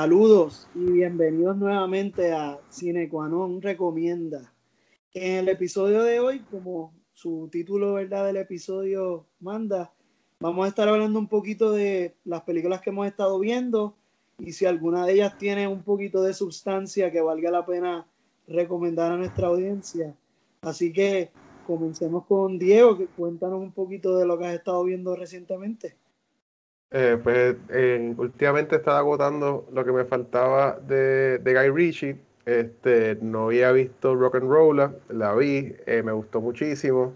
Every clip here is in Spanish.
Saludos y bienvenidos nuevamente a Cinequanon Recomienda. En el episodio de hoy, como su título ¿verdad? del episodio manda, vamos a estar hablando un poquito de las películas que hemos estado viendo y si alguna de ellas tiene un poquito de sustancia que valga la pena recomendar a nuestra audiencia. Así que comencemos con Diego, que cuéntanos un poquito de lo que has estado viendo recientemente. Eh, pues eh, últimamente estaba agotando lo que me faltaba de, de, Guy Ritchie. Este, no había visto Rock and Roll, la vi, eh, me gustó muchísimo.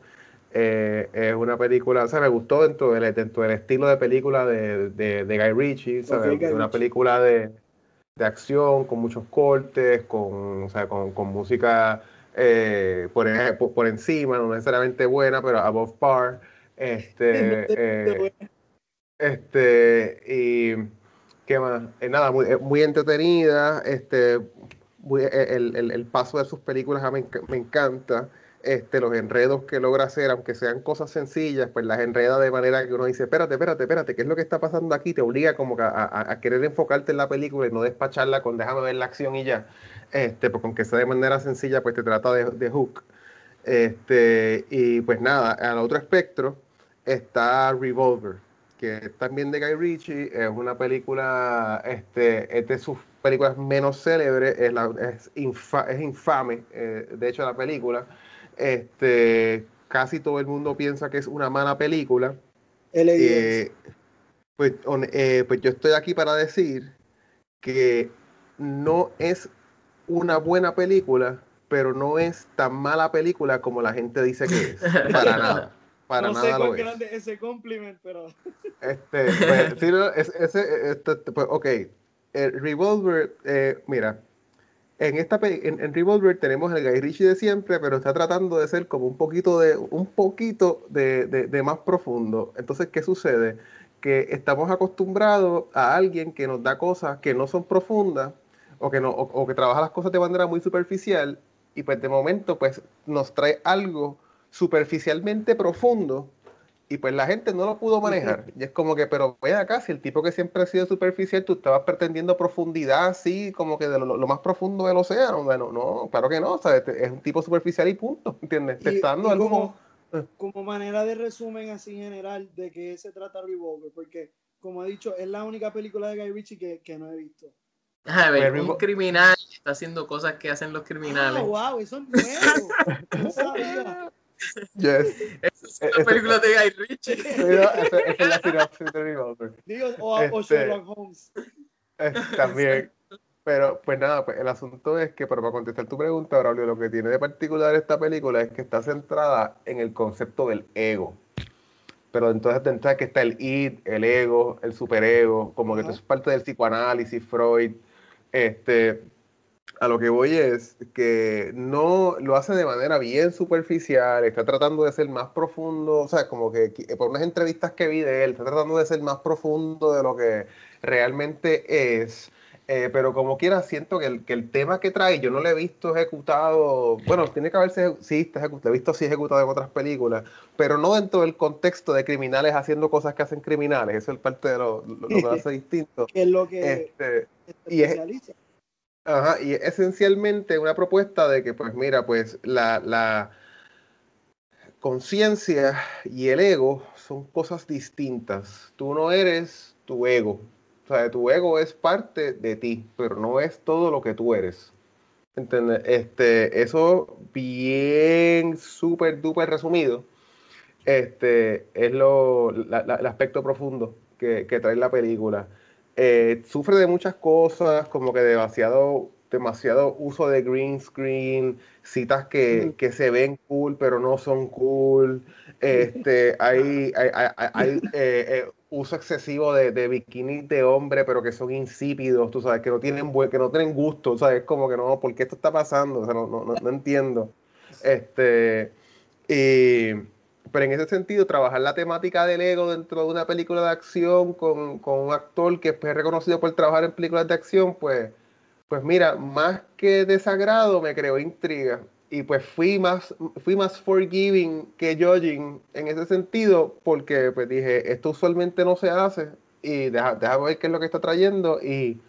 es una película, o sea, me gustó dentro del, dentro del estilo de película de, de, de Guy Ritchie, ¿sabes? una película de, de, acción con muchos cortes, con, o sea, con, con música por, por, encima, no necesariamente buena, pero above par. Este, este, y qué más, eh, nada, muy, eh, muy, entretenida, este, eh, el, el, paso de sus películas me, me, encanta, este, los enredos que logra hacer, aunque sean cosas sencillas, pues las enreda de manera que uno dice, espérate, espérate, espérate, ¿qué es lo que está pasando aquí? Te obliga como a, a, querer enfocarte en la película y no despacharla con déjame ver la acción y ya, este, porque aunque sea de manera sencilla, pues te trata de, de hook. Este, y pues nada, al otro espectro está Revolver que también de Guy Ritchie, es una película, este, es de sus películas menos célebres, es, es, es infame, eh, de hecho, la película. Este, casi todo el mundo piensa que es una mala película. Eh, pues, eh, pues yo estoy aquí para decir que no es una buena película, pero no es tan mala película como la gente dice que es. Para nada. Para no nada sé cuán grande ese compliment, pero. Este, pues, sí, ese, este, pues, ok. El Revolver, eh, mira, en esta en, en, Revolver tenemos el Guy Ritchie de siempre, pero está tratando de ser como un poquito de un poquito de, de, de, más profundo. Entonces, ¿qué sucede? Que estamos acostumbrados a alguien que nos da cosas que no son profundas o que no o, o que trabaja las cosas de manera muy superficial y pues de momento pues nos trae algo superficialmente profundo y pues la gente no lo pudo manejar. Y es como que, pero ve acá, si el tipo que siempre ha sido superficial, tú estabas pretendiendo profundidad así, como que de lo, más profundo del océano. Bueno, no, claro que no, este, es un tipo superficial y punto, ¿entiendes? Te está dando algo... Como, como, manera de resumen así general de qué se trata Revolver, porque como he dicho, es la única película de Guy Ritchie que, que no he visto. A ver, pues, un criminal está haciendo cosas que hacen los criminales. Wow, eso es nuevo. no sabía. Yes. Esa es una película de Guy Ritchie. Esa es la sinopsis de Revolver. Digo, o, este, o Sherlock Holmes. también. Pero, pues nada, pues el asunto es que, para contestar tu pregunta, Braulio, lo que tiene de particular esta película es que está centrada en el concepto del ego. Pero entonces entrada que está el id, el ego, el superego, como que eso es parte del psicoanálisis, Freud. Este, a lo que voy es que no lo hace de manera bien superficial, está tratando de ser más profundo, o sea, como que por unas entrevistas que vi de él, está tratando de ser más profundo de lo que realmente es. Eh, pero como quiera, siento que el, que el tema que trae, yo no lo he visto ejecutado, bueno, tiene que haberse, sí, está ejecutado, he visto sí ejecutado en otras películas, pero no dentro del contexto de criminales haciendo cosas que hacen criminales, eso es parte de lo, lo, que hace distinto. es lo que este, y es, Ajá, y esencialmente una propuesta de que, pues mira, pues la, la conciencia y el ego son cosas distintas. Tú no eres tu ego. O sea, tu ego es parte de ti, pero no es todo lo que tú eres. ¿Entiendes? Este, eso bien súper duper resumido. Este es lo, el aspecto profundo que, que trae la película. Eh, sufre de muchas cosas, como que demasiado, demasiado uso de green screen, citas que, que se ven cool pero no son cool. Este, hay, hay, hay, eh, eh, uso excesivo de, de bikinis de hombre, pero que son insípidos, tú sabes, que no tienen buen, que no tienen gusto, ¿sabes? Como que no, ¿por qué esto está pasando? O sea, no, no, no entiendo. Este, y pero en ese sentido, trabajar la temática del ego dentro de una película de acción con, con un actor que es reconocido por trabajar en películas de acción, pues, pues mira, más que desagrado me creó intriga. Y pues fui más, fui más forgiving que judging en ese sentido, porque pues dije, esto usualmente no se hace, y deja, deja ver qué es lo que está trayendo, y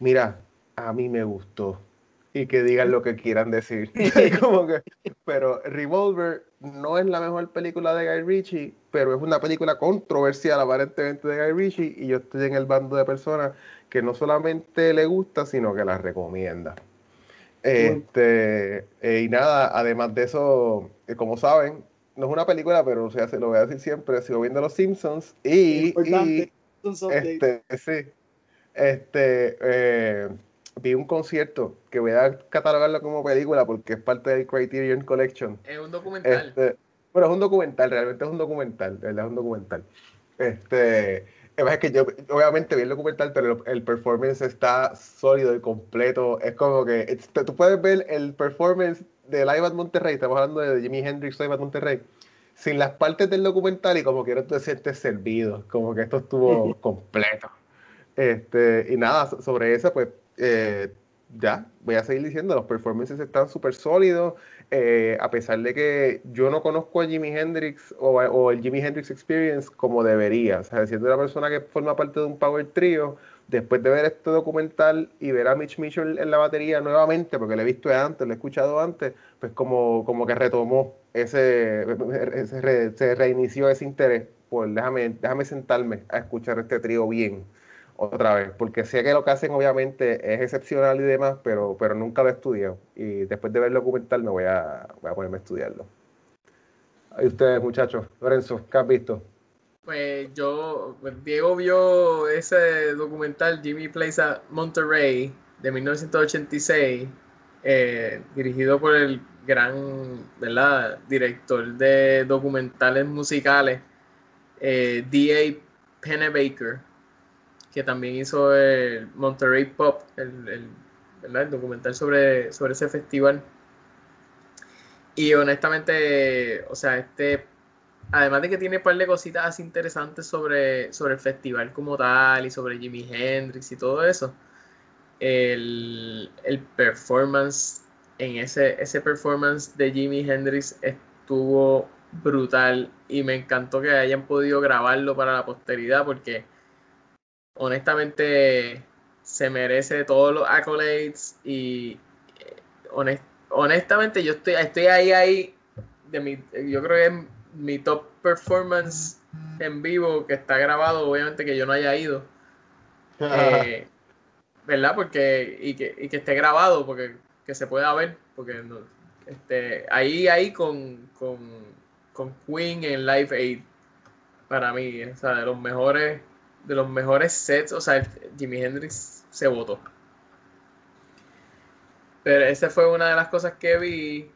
mira, a mí me gustó. Y que digan lo que quieran decir. Como que, pero Revolver no es la mejor película de Guy Ritchie, pero es una película controversial aparentemente de Guy Ritchie y yo estoy en el bando de personas que no solamente le gusta, sino que la recomienda. Este, eh, y nada, además de eso, eh, como saben, no es una película, pero o sea, se lo voy a decir siempre, sigo viendo Los Simpsons y, y este, sí, este, eh, vi un concierto que voy a catalogarlo como película porque es parte del Criterion Collection. Es un documental. Este, bueno, es un documental, realmente es un documental, verdad, es un documental. Este, es que yo, obviamente vi el documental, pero el, performance está sólido y completo. Es como que tú puedes ver el performance de Live at Monterrey, estamos hablando de Jimi Hendrix Live at Monterrey, sin las partes del documental y como que no te sientes servido, como que esto estuvo completo. Este, y nada, sobre eso, pues eh, ya, voy a seguir diciendo, los performances están súper sólidos, eh, a pesar de que yo no conozco a Jimi Hendrix o, el Jimi Hendrix Experience como debería, o siendo una persona que forma parte de un power trio, después de ver este documental y ver a Mitch Mitchell en la batería nuevamente, porque lo he visto antes, lo he escuchado antes, pues como, como que retomó ese, se reinició ese interés, pues déjame, déjame sentarme a escuchar este trío bien otra vez, porque sé que lo que hacen obviamente es excepcional y demás, pero, pero nunca lo he estudiado. Y después de ver el documental me voy a, voy a ponerme a estudiarlo. Ahí ustedes, muchachos. Lorenzo, ¿qué has visto? Pues yo, pues Diego vio ese documental Jimmy Plays a Monterrey de 1986, eh, dirigido por el gran ¿verdad? director de documentales musicales, eh, D.A. Pennebaker que también hizo el Monterey Pop, el, documental sobre, sobre ese festival. Y honestamente, o sea, este, además de que tiene un par de cositas interesantes sobre, sobre el festival como tal y sobre Jimi Hendrix y todo eso, el, el performance en ese, ese performance de Jimi Hendrix estuvo brutal y me encantó que hayan podido grabarlo para la posteridad porque honestamente se merece todos los accolades y eh, honestamente yo estoy, estoy ahí, ahí, de mi, yo creo que es mi top performance en vivo que está grabado, obviamente que yo no haya ido. Eh, ¿Verdad? Porque, y que, y que esté grabado, porque que se pueda ver, porque este, ahí, ahí con, con, con Queen en Live Aid, para mí, o sea, de los mejores de los mejores sets, o sea, Jimi Hendrix se votó. Pero esa fue una de las cosas que vi.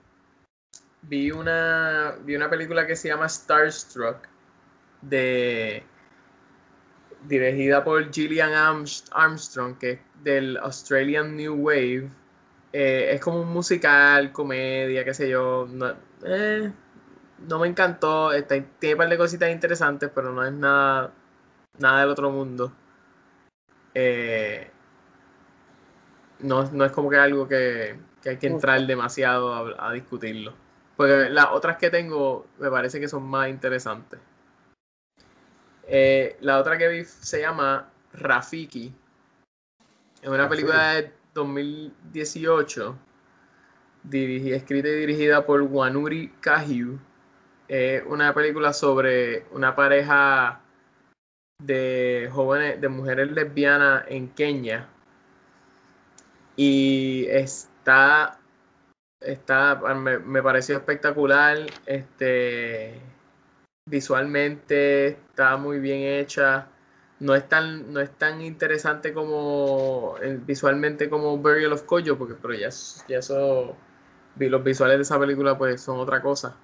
Vi una, vi una película que se llama Starstruck, de, dirigida por Gillian Armstrong, que es del Australian New Wave. Eh, es como un musical, comedia, qué sé yo. No, eh, no me encantó. tiene un par de cositas interesantes, pero no es nada nada del otro mundo. Eh, no, es como que algo que, hay que entrar demasiado a, discutirlo. Porque las otras que tengo me parece que son más interesantes. Eh, la otra que vi se llama Rafiki. Es una película de 2018, escrita y dirigida por Wanuri Kahiu. Es una película sobre una pareja de jóvenes, de mujeres lesbianas en Kenia. Y está, está, me, pareció espectacular. Este, visualmente está muy bien hecha. No es tan, no es tan interesante como visualmente como Burial of Koyo, porque pero ya, ya eso, los visuales de esa película pues son otra cosa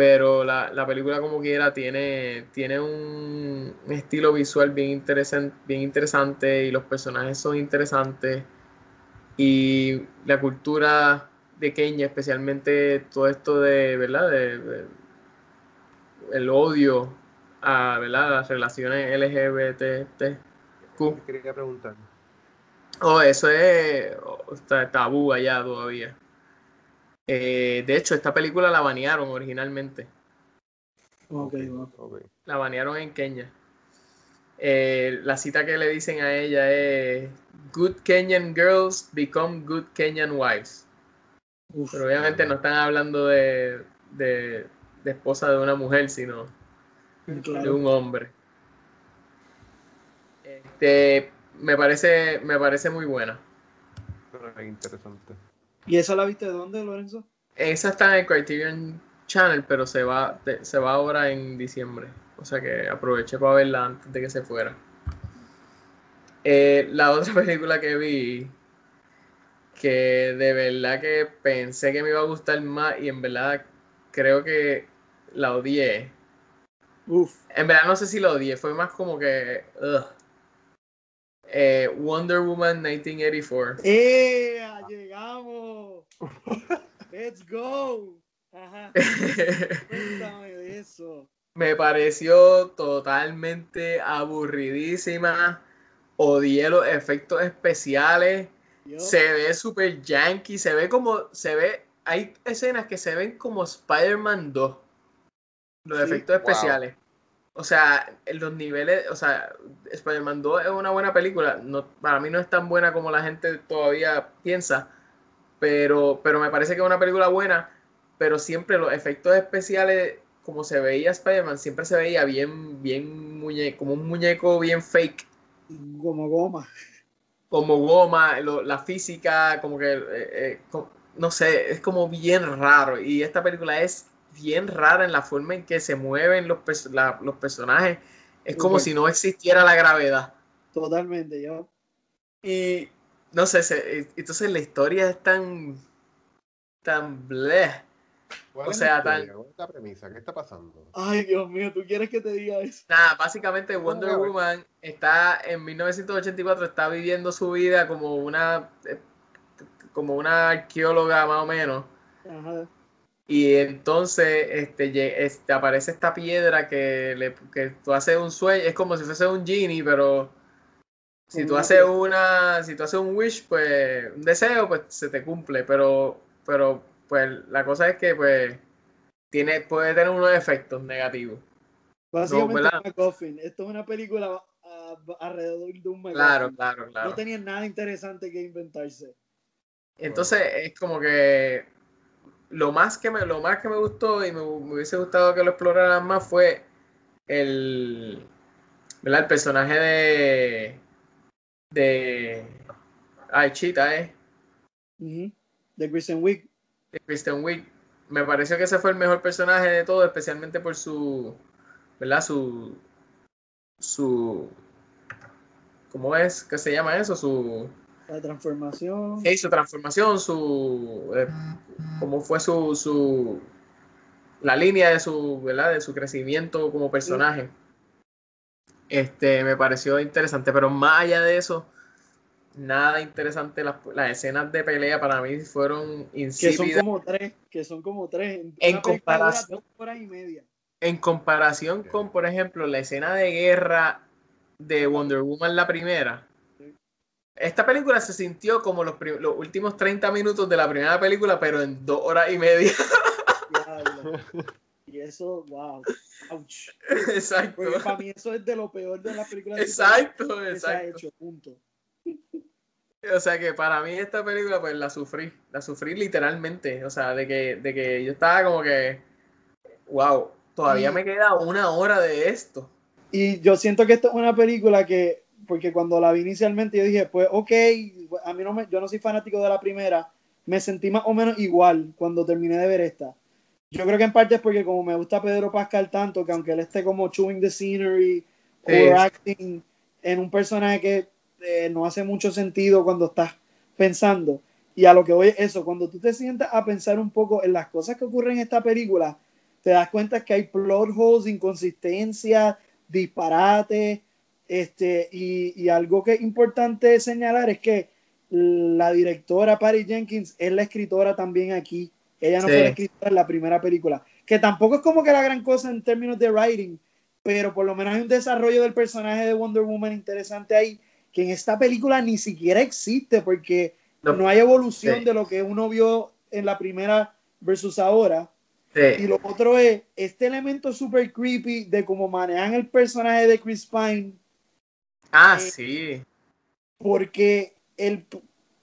pero la, película como quiera tiene, tiene un estilo visual bien, interesante, bien interesante y los personajes son interesantes y la cultura de Kenia, especialmente todo esto de, ¿verdad? De, el odio a, ¿verdad? las relaciones LGBTQ. Quería preguntar. Oh, eso es tabú allá todavía. Eh, de hecho, esta película la banearon originalmente. La banearon en Kenia. eh, la cita que le dicen a ella es Good Kenyan girls become good Kenyan wives. Pero obviamente no están hablando de, de, de esposa de una mujer, sino Claro. de un hombre. Este, me parece, me parece muy buena. Pero es interesante. ¿Y esa la viste de dónde, Lorenzo? Esa está en el Criterion Channel, pero se va, se va ahora en diciembre. O sea que aproveché para verla antes de que se fuera. Eh, la otra película que vi, que de verdad que pensé que me iba a gustar más y en verdad creo que la odié. Uf. En verdad no sé si la odié, fue más como que... Eh, Wonder Woman 1984. ¡Eh! ¡Let's go! Ajá. Cuéntame de eso. Me pareció totalmente aburridísima. Odié los efectos especiales. Yo, Se ve super yankee. Se ve como. Se ve. Hay escenas que se ven como Spider-Man 2. Los Sí. efectos Wow. especiales. O sea, los niveles. O sea, Spider-Man 2 es una buena película. No, para mí no es tan buena como la gente todavía piensa. Pero, pero me parece que es una película buena. Pero siempre los efectos especiales como se veía Spider-Man, siempre se veía bien, bien muñeco, como un muñeco bien fake, como goma. como goma, lo- la física, como que, eh, eh, no sé, es como bien raro. Y esta película es bien rara en la forma en que se mueven los, la- los personajes. Es como si no existiera la gravedad. Totalmente, yo. Y no sé, se- eh, entonces la historia es tan, tan bleh. ¿Cuál O es sea, tan- historia? ¿Cuál es la premisa? ¿Qué está pasando? Ay, Dios mío, ¿tú quieres que te diga eso? Nada, básicamente Wonder. Woman está en 1984, está viviendo su vida como una eh, como una arqueóloga más o menos. Ajá. Y entonces este, este, aparece esta piedra que, le, que tú haces un sueño, es como si fuese un genie, pero si tú haces una, si tú haces un wish, pues un deseo, pues se te cumple, pero, pero pues la cosa es que pues tiene, puede tener unos efectos negativos. Básicamente. Esto es una película ah, alrededor de un MacGuffin. Claro, claro, claro. No tenía nada interesante que inventarse. Entonces es como que lo más que me, lo más que me gustó y me, me hubiese gustado que lo exploraran más fue el, ¿verdad? el personaje de de ay Chita, eh. De Kristen Wiig. de Kristen Wiig. Me pareció que ese fue el mejor personaje de todo, especialmente por su, ¿verdad? Su su ¿cómo es? ¿Qué se llama eso? Su La transformación. Sí, su transformación, su eh, cómo fue su, su la línea de su, ¿verdad? de su crecimiento como personaje. Este me pareció interesante, pero más allá de eso, nada interesante. Las, las escenas de pelea para mí fueron Que son insípidas como tres. Que son como tres. En comparación- y media. en comparación con, por ejemplo, la escena de guerra de Wonder Woman la primera. Esta película se sintió como los, los últimos 30 minutos de la primera película, pero en dos horas y media. y eso, wow. Ouch. Exacto. Porque para mí eso es de lo peor de las películas Exacto, que se ha exacto. hecho, punto. O sea que para mí esta película pues la sufrí, la sufrí literalmente, o sea, de que, de que yo estaba como que, wow, todavía me queda una hora de esto. Y yo siento que esta es una película que, porque cuando la vi inicialmente yo dije, pues ok, a mí no me, yo no soy fanático de la primera, me sentí más o menos igual cuando terminé de ver esta. Yo creo que en parte es porque como me gusta Pedro Pascal tanto, que aunque él esté como chewing the scenery, Sí. overacting en un personaje que eh, no hace mucho sentido cuando estás pensando. Y a lo que voy es eso, cuando tú te sientas a pensar un poco en las cosas que ocurren en esta película, te das cuenta que hay plot holes, inconsistencias, disparates, este, y, y algo que es importante señalar es que la directora Patty Jenkins es la escritora también aquí. Ella no Sí. fue en la primera película, que tampoco es como que la gran cosa en términos de writing, pero por lo menos hay un desarrollo del personaje de Wonder Woman interesante ahí, que en esta película ni siquiera existe, porque No. no, hay evolución Sí. de lo que uno vio en la primera versus ahora. Y lo otro es este elemento super creepy de cómo manejan el personaje de Chris Pine Ah, Eh, sí. Porque el,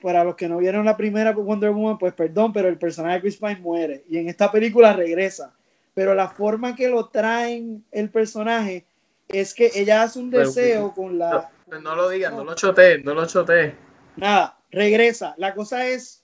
para los que no vieron la primera Wonder Woman, pues perdón, pero el personaje de Chris Pine muere y en esta película regresa. Pero la forma que lo traen el personaje es que ella hace un Pero- deseo con la... No, no lo digas, no lo chotees, no lo chotees. Nada, regresa. La cosa es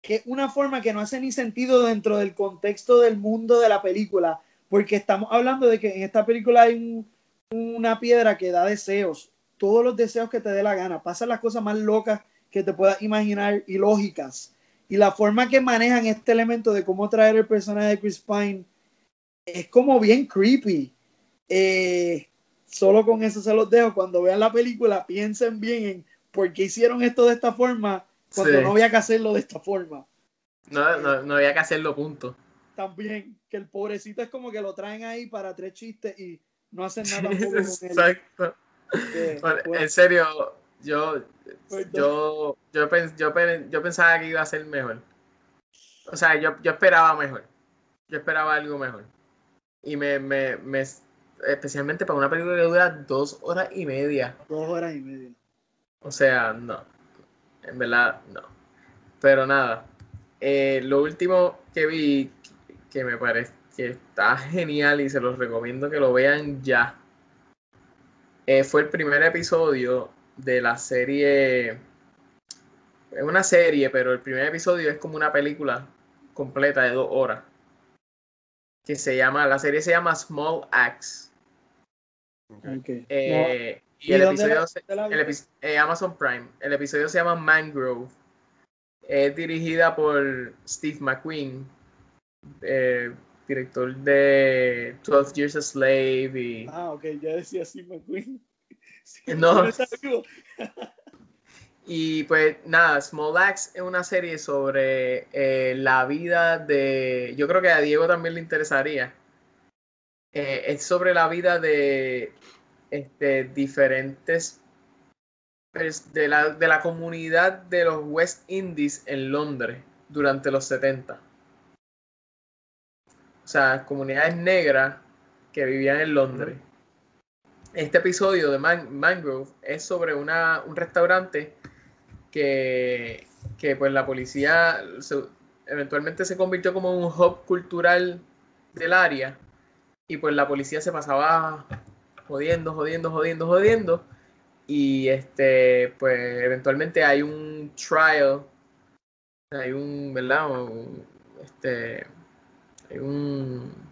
que una forma que no hace ni sentido dentro del contexto del mundo de la película, porque estamos hablando de que en esta película hay un- una piedra que da deseos, todos los deseos que te dé la gana, pasan las cosas más locas que te puedas imaginar y lógicas. Y la forma que manejan este elemento de cómo traer el personaje de Chris Pine es como bien creepy. Eh, solo con eso se los dejo. Cuando vean la película, piensen bien en por qué hicieron esto de esta forma cuando Sí. no había que hacerlo de esta forma. No, no, no había que hacerlo, punto. También, que el pobrecito es como que lo traen ahí para tres chistes y no hacen nada tampoco con él. Exacto. Eh, Bueno, pues, en serio, yo, yo, yo, pens- yo, yo pensaba que iba a ser mejor. O sea, yo, yo esperaba mejor. Yo esperaba algo mejor. Y me, me, me, especialmente para una película que dura dos horas y media. dos horas y media. O sea, no. En verdad, no. Pero nada. eh, lo último que vi que me parece que está genial y se los recomiendo que lo vean ya. eh, fue el primer episodio de la serie. Es una serie, pero el primer episodio es como una película completa de dos horas. Que se llama, la serie se llama Small Axe. Ok. Eh, y ¿Y el episodio se- el epi- eh, Amazon Prime. El episodio se llama Mangrove. Es dirigida por Steve McQueen, eh, director de 12 Years a Slave y Ah, ok, ya decía así McQueen. No. está vivo. Y pues nada, Small Axe es una serie sobre eh, la vida de. Yo creo que a Diego también le interesaría. Eh, es sobre la vida de este, diferentes. De la, de la comunidad de los West Indies en Londres durante los 70. O sea, comunidades negras que vivían en Londres. Este episodio de Man- Mangrove es sobre una, un restaurante que, que pues la policía eventualmente se convirtió como un hub cultural del área y pues la policía se pasaba jodiendo, jodiendo, jodiendo, jodiendo y este pues eventualmente hay un trial hay un verdad este hay un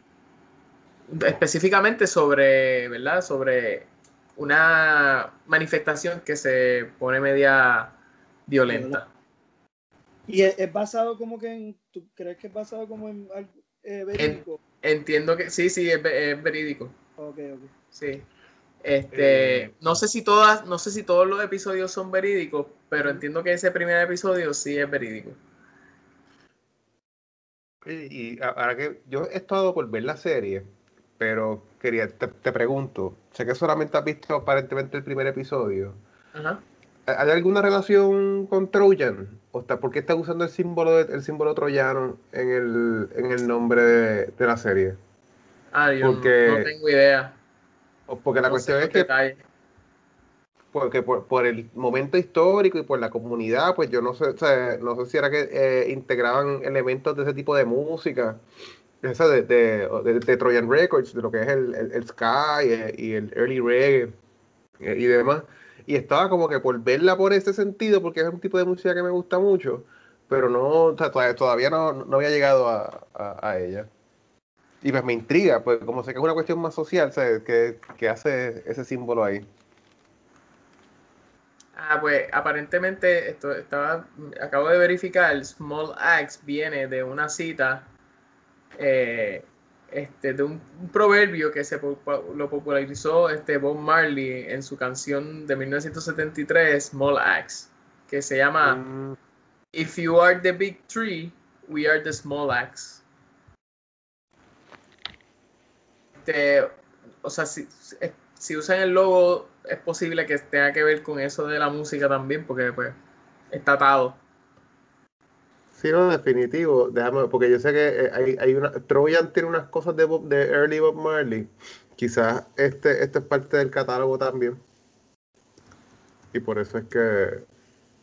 específicamente sobre verdad sobre una manifestación que se pone media violenta. Y es, es basado como que en. ¿Tú crees que es basado como en algo eh, verídico? Entiendo que sí, sí, es, ve- es verídico. Ok, ok. Sí. Este, Eh. no sé si todas, no sé si todos los episodios son verídicos, pero entiendo que ese primer episodio sí es verídico. Y, ahora que yo he estado por ver la serie, pero quería, te, te pregunto, sé que solamente has visto aparentemente el primer episodio. Ajá. ¿Hay alguna relación con Trojan? ¿O está, por qué está usando el símbolo, de- el símbolo troyano en el, en el nombre de, de la serie? Ah, yo no- Porque- no, tengo idea. O porque la No cuestión es que detalles. porque por, por el momento histórico y por la comunidad, pues yo no sé, o sea, no sé si era que eh, integraban elementos de ese tipo de música, esa de, de, de- de Trojan Records, de lo que es el, el, el ska y el, y el early reggae eh, y demás. Y estaba como que por verla por ese sentido, porque es un tipo de música que me gusta mucho, pero no, todavía, no, no había llegado a, a- a ella. Y pues me intriga, pues como sé que es una cuestión más social, ¿sabes? Que, que hace ese símbolo ahí. Ah, pues aparentemente esto estaba, acabo de verificar, Small Axe viene de una cita, eh, este, de un, un proverbio que se lo popularizó este Bob Marley en su canción de 1973, Small Axe, que se llama Mm. If you are the big tree, we are the small axe. Este, o sea, si, si usan el logo, es posible que tenga que ver con eso de la música también, porque pues está atado. Sí, no, definitivo. Déjame, porque yo sé que eh, hay, hay una. Trojan tiene unas cosas de, Bob- de Early Bob Marley. Quizás este, este es parte del catálogo también. y por eso es que,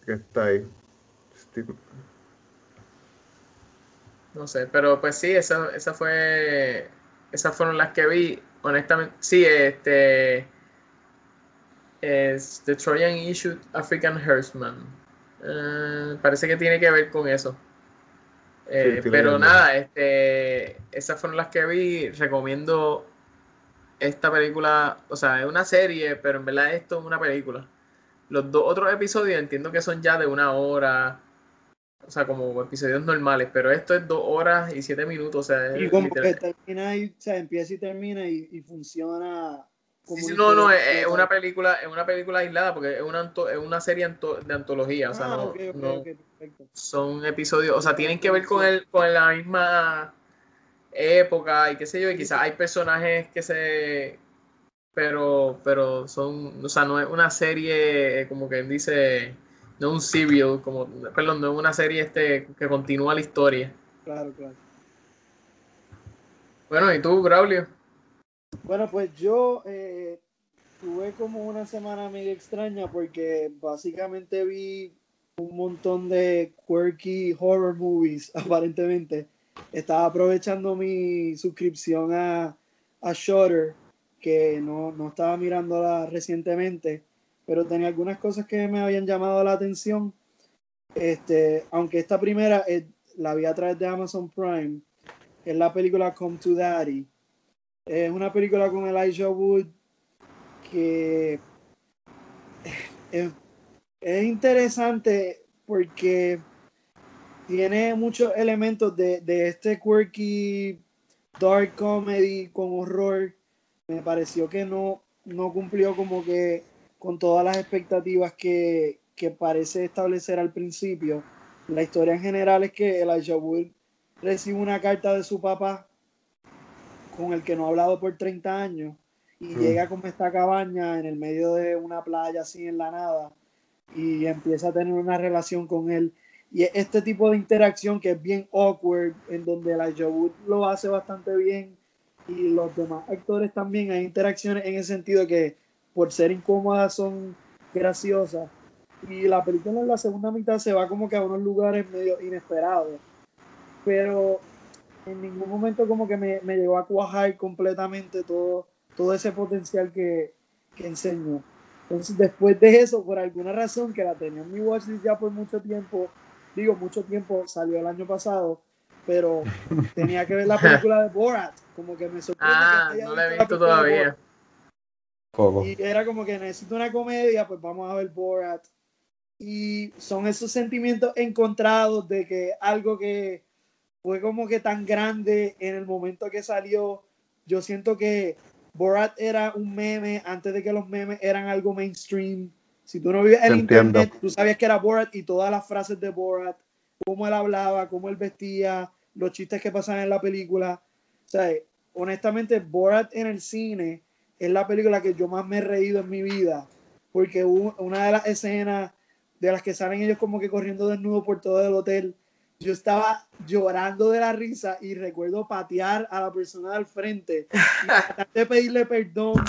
que está ahí. No sé, pero pues sí, esa, esa fue, esas fueron las que vi. Honestamente, sí, este es The Trojan Issued African Herdsman. Eh, parece que tiene que ver con eso. Eh, pero nada, este, esas fueron las que vi. Recomiendo esta película, o sea, es una serie, pero en verdad esto es una película. Los dos otros episodios entiendo que son ya de una hora, o sea, como episodios normales, pero esto es dos horas y siete minutos, o sea, y como que termina y, o sea, empieza y termina y, funciona como no, no, es, una película, es una película aislada porque es una, es una serie de antología, o sea, ah, no, son episodios, o sea, tienen que ver con el, con la misma época y qué sé yo, y quizás hay personajes que se pero pero son, o sea, no es una serie como que dice no un serial, como, perdón, no es una serie este que continúa la historia. Claro, claro. Bueno, ¿y tú, Braulio? Bueno, pues yo eh, tuve como una semana medio extraña porque básicamente vi un montón de quirky horror movies, aparentemente. Estaba aprovechando mi suscripción a, a Shutter, que no, no estaba mirándola recientemente pero tenía algunas cosas que me habían llamado la atención. Este, aunque esta primera la vi a través de Amazon Prime, es la película Come to Daddy. Es una película con Elijah Wood que es interesante porque tiene muchos elementos de, de, este quirky dark comedy con horror. Me pareció que no, no cumplió como que con todas las expectativas que, parece establecer al principio. La historia en general es que Elijah Wood recibe una carta de su papá con el que no ha hablado por 30 años y mm. llega como esta cabaña en el medio de una playa así en la nada y empieza a tener una relación con él. Y este tipo de interacción que es bien awkward, en donde Elijah Wood lo hace bastante bien y los demás actores también, hay interacciones en el sentido que por ser incómodas son graciosas. Y la película en la segunda mitad se va como que a unos lugares medio inesperados. Pero en ningún momento como que me, me llegó a cuajar completamente todo, todo ese potencial que, que enseñó. Entonces después de eso, por alguna razón que la tenía en mi watchlist ya por mucho tiempo, digo mucho tiempo, salió el año pasado, pero tenía que ver la película de Borat, como que me sorprendió. Ah, no la he visto todavía. Y era como que necesito una comedia, pues vamos a ver Borat. Y son esos sentimientos encontrados de que algo que fue como que tan grande en el momento que salió, yo siento que Borat era un meme antes de que los memes eran algo mainstream. Si tú no vivías en internet, tú sabías que era Borat y todas las frases de Borat, cómo él hablaba, cómo él vestía, los chistes que pasaban en la película. O sea, honestamente, Borat en el cine es la película que yo más me he reído en mi vida, porque una de las escenas de las que salen ellos como que corriendo desnudo por todo el hotel, yo estaba llorando de la risa y recuerdo patear a la persona del frente y de pedirle perdón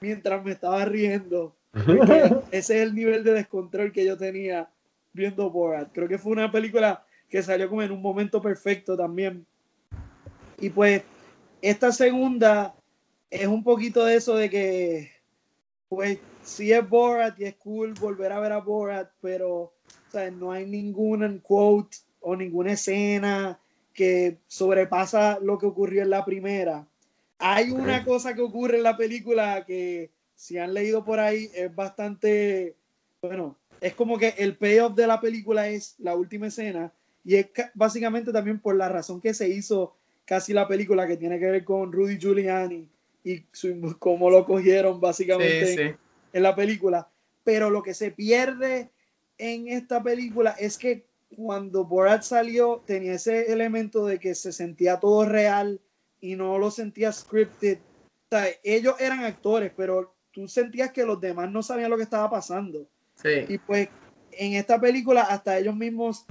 mientras me estaba riendo. Ese es el nivel de descontrol que yo tenía viendo Borat. Creo que fue una película que salió como en un momento perfecto también. Y pues esta segunda es un poquito de eso de que, pues, sí es Borat y es cool volver a ver a Borat, pero no hay ningún quote o ninguna escena que sobrepasa lo que ocurrió en la primera. Hay una cosa que ocurre en la película que, si han leído por ahí, es bastante, bueno, es como que el payoff de la película es la última escena y es básicamente también por la razón que se hizo casi la película que tiene que ver con Rudy Giuliani y cómo lo cogieron básicamente En, la película. Pero lo que se pierde en esta película es que cuando Borat salió tenía ese elemento de que se sentía todo real y no lo sentía scripted. ellos eran actores, pero tú sentías que los demás no sabían lo que estaba pasando. Y pues en esta película hasta ellos mismos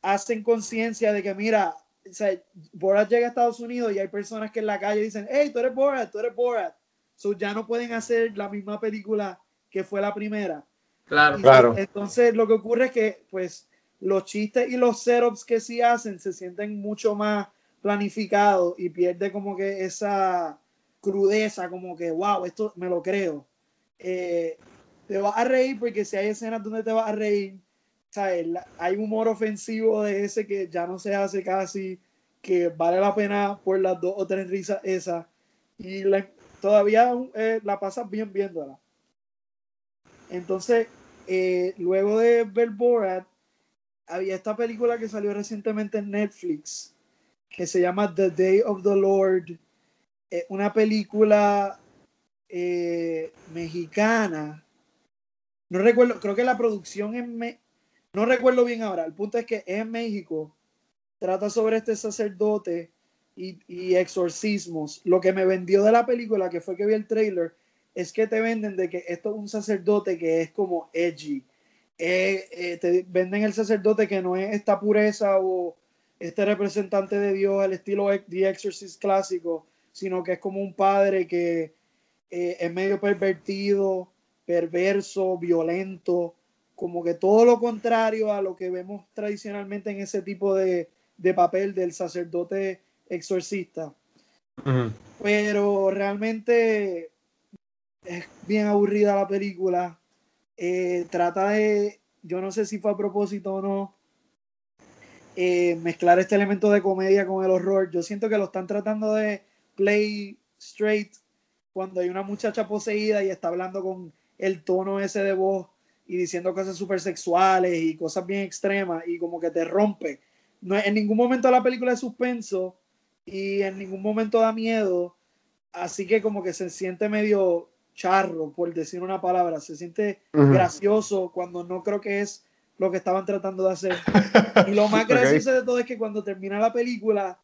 hacen conciencia de que, mira, o sea, Borat llega a Estados Unidos y hay personas que en la calle dicen, hey, tú eres Borat, tú eres Borat. So ya no pueden hacer la misma película que fue la primera. Claro, claro. Entonces lo que ocurre es que pues los chistes y los setups que sí hacen se sienten mucho más planificados y pierde como que esa crudeza, como que, wow, esto me lo creo. Eh, te vas a reír porque si hay escenas donde te vas a reír, ¿sabes? hay humor ofensivo de ese que ya no se hace casi, que vale la pena por las dos o tres risas esas. Y todavía eh, la pasas bien viéndola. Entonces, eh, luego de ver Borat, había esta película que salió recientemente en Netflix, que se llama The Day of the Lord. una película eh, mexicana. No recuerdo, creo que la producción es... no recuerdo bien ahora. El punto es que es en México. Trata sobre este sacerdote y, y, exorcismos. Lo que me vendió de la película, que fue que vi el trailer, es que te venden de que esto es un sacerdote que es como edgy. Eh, eh, te venden el sacerdote que no es esta pureza o este representante de Dios al estilo The Exorcist clásico, sino que es como un padre que eh, es medio pervertido, perverso, violento, como que todo lo contrario a lo que vemos tradicionalmente en ese tipo de, de papel del sacerdote exorcista. Pero realmente es bien aburrida la película. Eh, trata de, yo no sé si fue a propósito o no, eh, mezclar este elemento de comedia con el horror. Yo siento que lo están tratando de play straight cuando hay una muchacha poseída y está hablando con el tono ese de voz y diciendo cosas súper sexuales y cosas bien extremas y como que te rompe. No, en ningún momento la película es suspenso y en ningún momento da miedo, así que como que se siente medio charro, por decir una palabra, se siente gracioso cuando no creo que es lo que estaban tratando de hacer. Y lo más gracioso de todo es que cuando termina la película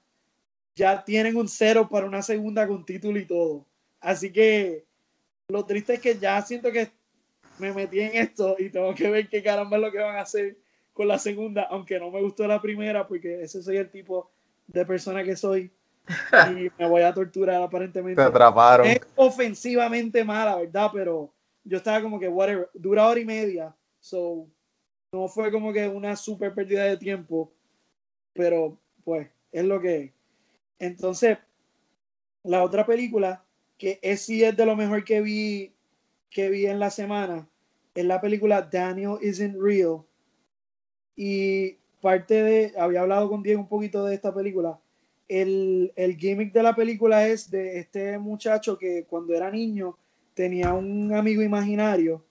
ya tienen un cero para una segunda con título y todo. Así que lo triste es que ya siento que me metí en esto y tengo que ver qué caramba es lo que van a hacer con la segunda, aunque no me gustó la primera porque ese soy el tipo de persona que soy y me voy a torturar aparentemente. Te atraparon. Es ofensivamente mala, ¿verdad? Pero yo estaba como que, whatever, dura hora y media, so no fue como que una super pérdida de tiempo, pero pues es lo que es. Entonces, la otra película que es, sí es de lo mejor que vi, que vi en la semana, es la película Daniel Isn't Real. Y parte de, había hablado con Diego un poquito de esta película. El, el gimmick de la película es de este muchacho que cuando era niño tenía un amigo imaginario,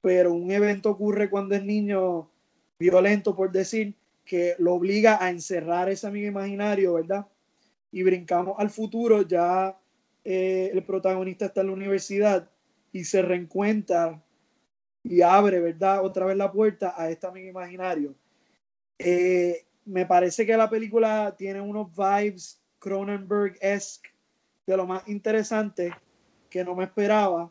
pero un evento ocurre cuando es niño violento, por decir, que lo obliga a encerrar ese amigo imaginario, ¿verdad? Y brincamos al futuro ya eh, el protagonista está en la universidad y se reencuentra y abre, ¿verdad? Otra vez la puerta a este amigo imaginario. Eh, me parece que la película tiene unos vibes Cronenberg-esque de lo más interesante que no me esperaba.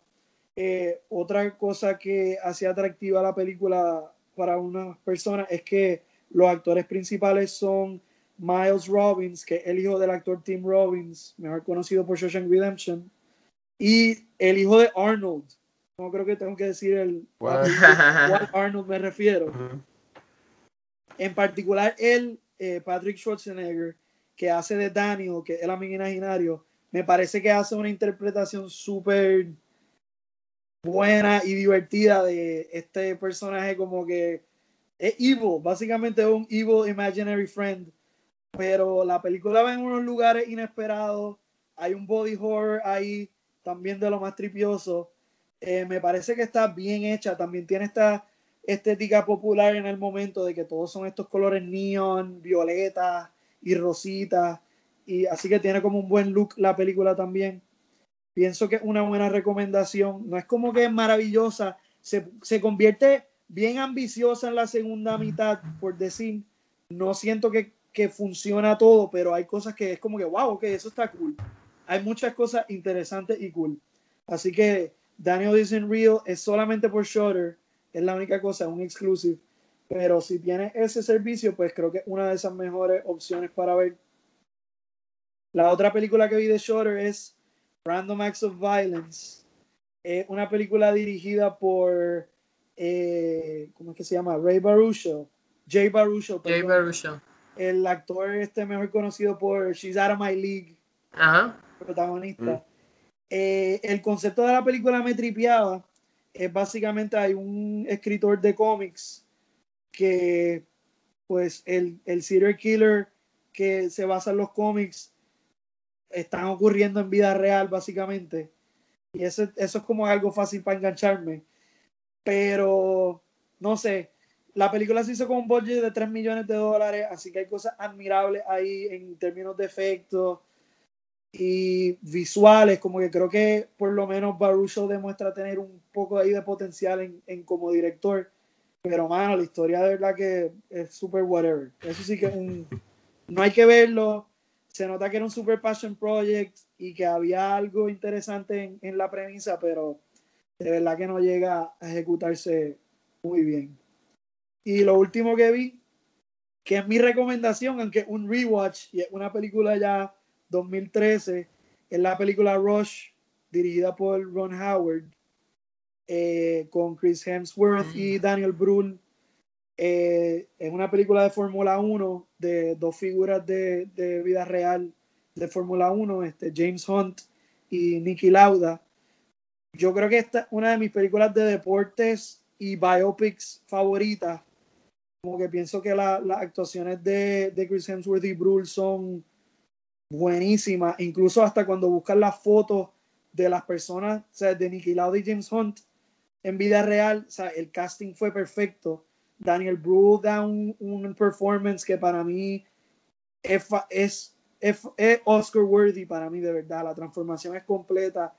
Eh, otra cosa que hacía atractiva la película para unas personas es que los actores principales son Miles Robbins, que es el hijo del actor Tim Robbins, mejor conocido por Shawshank Redemption, y el hijo de Arnold. No creo que tengo que decir el cuál Arnold me refiero. En particular, él, eh, Patrick Schwarzenegger, que hace de Daniel, que es el amigo imaginario, me parece que hace una interpretación súper buena y divertida de este personaje como que es evil, básicamente es un evil imaginary friend pero la película va en unos lugares inesperados, hay un body horror ahí también de lo más tripioso. Eh, me parece que está bien hecha, también tiene esta estética popular en el momento de que todos son estos colores neon, violeta y rosita, y así que tiene como un buen look la película también. Pienso que es una buena recomendación, no es como que es maravillosa, se, se convierte bien ambiciosa en la segunda mitad, por decir, no siento que que funciona todo, pero hay cosas que es como que, wow, ok, eso está cool. Hay muchas cosas interesantes y cool. Así que Daniel Isn't Real es solamente por Shutter, es la única cosa, un exclusive. Pero si tiene ese servicio, pues creo que es una de esas mejores opciones para ver. La otra película que vi de Shutter es Random Acts of Violence. Es una película dirigida por eh, ¿cómo es que se llama? Ray Barucho, Jay Barucho, Jay. Baruchel. el actor este mejor conocido por She's Out of My League, Ajá. protagonista. Eh, el concepto de la película me tripeaba. Es básicamente hay un escritor de cómics que, pues, el, el serial killer que se basa en los cómics están ocurriendo en vida real, básicamente. Y eso, eso es como algo fácil para engancharme. Pero, no sé, la película se hizo con un budget de 3 millones de dólares, así que hay cosas admirables ahí en términos de efectos y visuales, como que creo que por lo menos Barucho demuestra tener un poco ahí de potencial en, en como director. Pero, mano, la historia de verdad que es super whatever. Eso sí que es un... No hay que verlo. Se nota que era un super passion project y que había algo interesante en, en la premisa, pero de verdad que no llega a ejecutarse muy bien. Y lo último que vi, que es mi recomendación, aunque un rewatch y es una película ya 2013, es la película Rush, dirigida por Ron Howard, eh, con Chris Hemsworth y Daniel Brühl. Eh, es una película de Fórmula 1 de dos figuras de, de vida real de Fórmula 1, este, James Hunt y Nicky Lauda. Yo creo que esta es una de mis películas de deportes y biopics favoritas. Como que pienso que la- las actuaciones de, de Chris Hemsworth y Brühl son buenísimas. Incluso hasta cuando buscan las fotos de las personas, o sea, de Nicky Lauda y James Hunt en vida real, o sea, el casting fue perfecto. Daniel Brühl da un, un performance que para mí es, es, es Oscar worthy para mí de verdad. La transformación es completa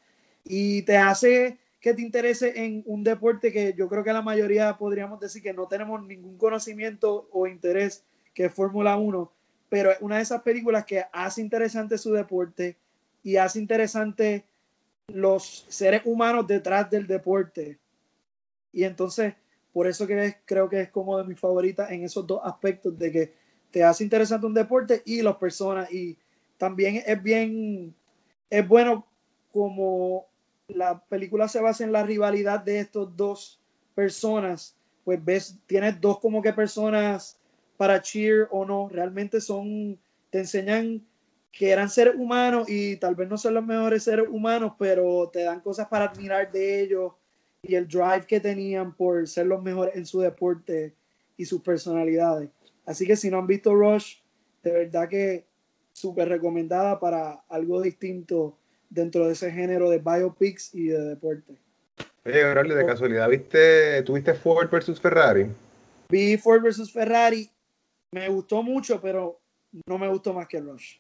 y te hace que te interese en un deporte que yo creo que la mayoría podríamos decir que no tenemos ningún conocimiento o interés, que es Fórmula 1, pero es una de esas películas que hace interesante su deporte y hace interesante los seres humanos detrás del deporte. Y entonces, por eso creo que es como de mis favoritas en esos dos aspectos, de que te hace interesante un deporte y las personas. Y también es bien, es bueno como la película se basa en la rivalidad de estos dos personas, pues ves, tienes dos como que personas para cheer o no, realmente son, te enseñan que eran seres humanos y tal vez no son los mejores seres humanos, pero te dan cosas para admirar de ellos y el drive que tenían por ser los mejores en su deporte y sus personalidades. Así que si no han visto Rush, de verdad que súper recomendada para algo distinto dentro de ese género de biopics y de deporte. Oye, Braulio, de casualidad, ¿viste, ¿tuviste Ford versus Ferrari? Vi Ford versus Ferrari, me gustó mucho, pero no me gustó más que Rush.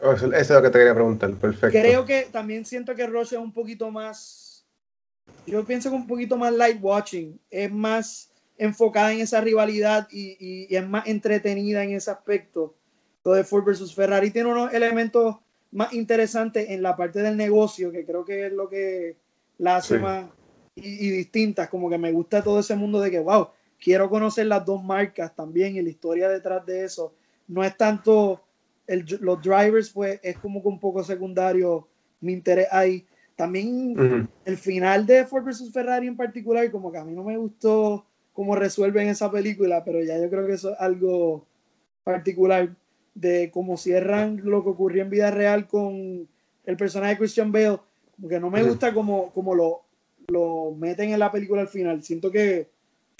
Oh, eso, eso es lo que te quería preguntar, perfecto. Creo que también siento que Rush es un poquito más, yo pienso que un poquito más light watching, es más enfocada en esa rivalidad y, y- y es más entretenida en ese aspecto. Lo de Ford versus Ferrari tiene unos elementos más interesantes en la parte del negocio, que creo que es lo que la hace Sí. más y, y distintas, como que me gusta todo ese mundo de que, wow, quiero conocer las dos marcas también y la historia detrás de eso. No es tanto el- los drivers, pues es como que un poco secundario mi interés ahí. También Ujú. el final de Ford vs Ferrari en particular, como que a mí no me gustó cómo resuelven esa película, pero ya yo creo que eso es algo particular de cómo cierran lo que ocurrió en vida real con el personaje de Christian Bale, como que no me Ujú. gusta como, como lo, lo meten en la película al final. Siento que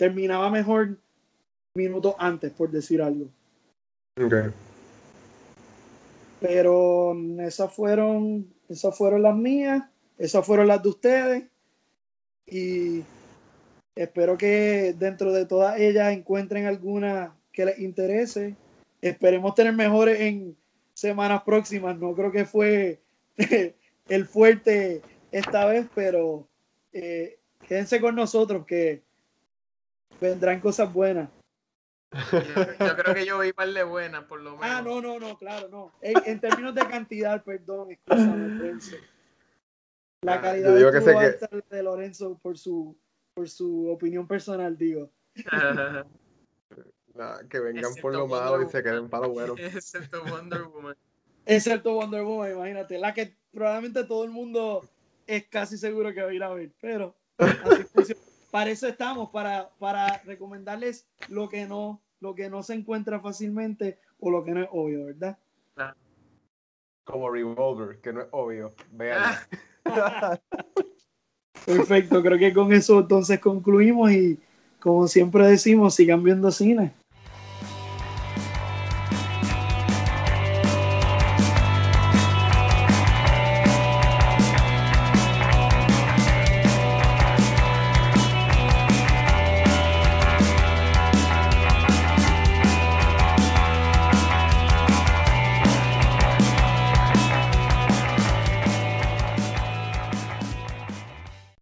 terminaba mejor minutos antes, por decir algo. Ok. Pero mm, esas fueron, esas fueron las mías, esas fueron las de ustedes. Y espero que dentro de todas ellas encuentren alguna que les interese. Esperemos tener mejores en semanas próximas. No creo que fue el fuerte esta vez, pero eh, quédense con nosotros que vendrán cosas buenas. Yo, yo creo que yo vi par de buenas, por lo menos. Ah, no, no, no, claro, no. En, en términos de cantidad, perdón, escúchame, Lorenzo. La Ah, calidad digo que de Lorenzo por su, por su opinión personal, digo. Que vengan Excepto por lo Wonder malo y se queden para lo bueno. Excepto Wonder Woman. Excepto Wonder Woman, imagínate, la que probablemente todo el mundo es casi seguro que va a ir a ver, pero así funciona. Para eso estamos, para, para recomendarles lo que no, lo que no se encuentra fácilmente o lo que no es obvio, ¿verdad? Como Revolver, que no es obvio. Vean. Perfecto, creo que con eso entonces concluimos y como siempre decimos, sigan viendo cine.